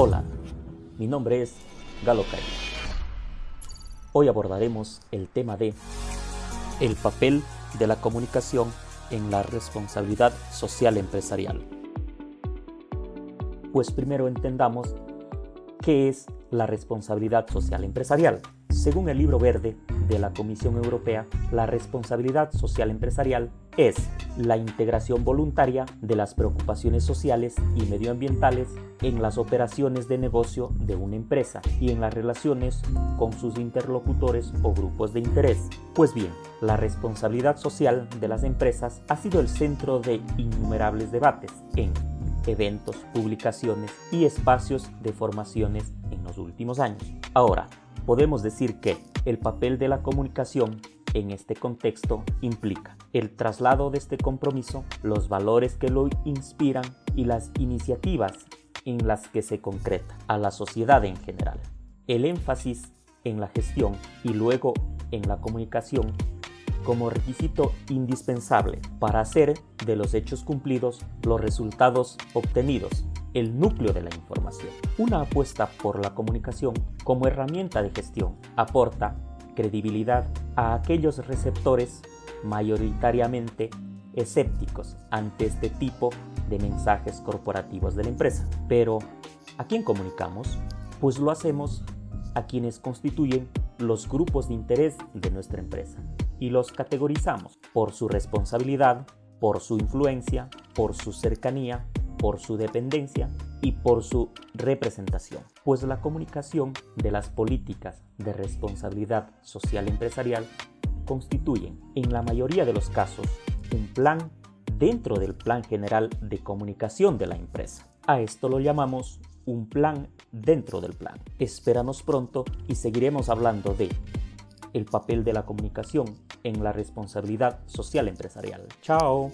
Hola, mi nombre es Galo Calle. Hoy abordaremos el tema de el papel de la comunicación en la responsabilidad social empresarial. Pues primero entendamos qué es la responsabilidad social empresarial. Según el libro verde de la Comisión Europea, la responsabilidad social empresarial es la integración voluntaria de las preocupaciones sociales y medioambientales en las operaciones de negocio de una empresa y en las relaciones con sus interlocutores o grupos de interés. Pues bien, la responsabilidad social de las empresas ha sido el centro de innumerables debates en eventos, publicaciones y espacios de formaciones en los últimos años. Ahora, podemos decir que el papel de la comunicación en este contexto implica el traslado de este compromiso, los valores que lo inspiran y las iniciativas en las que se concreta a la sociedad en general. El énfasis en la gestión y luego en la comunicación como requisito indispensable para hacer de los hechos cumplidos los resultados obtenidos, el núcleo de la información. Una apuesta por la comunicación como herramienta de gestión aporta credibilidad a aquellos receptores mayoritariamente escépticos ante este tipo de mensajes corporativos de la empresa. Pero, ¿a quién comunicamos? Pues lo hacemos a quienes constituyen los grupos de interés de nuestra empresa y los categorizamos por su responsabilidad, por su influencia, por su cercanía, por su dependencia y por su representación, pues la comunicación de las políticas de responsabilidad social empresarial constituyen, en la mayoría de los casos, un plan dentro del plan general de comunicación de la empresa. A esto lo llamamos un plan dentro del plan. Espéranos pronto y seguiremos hablando de el papel de la comunicación en la responsabilidad social empresarial. Chao.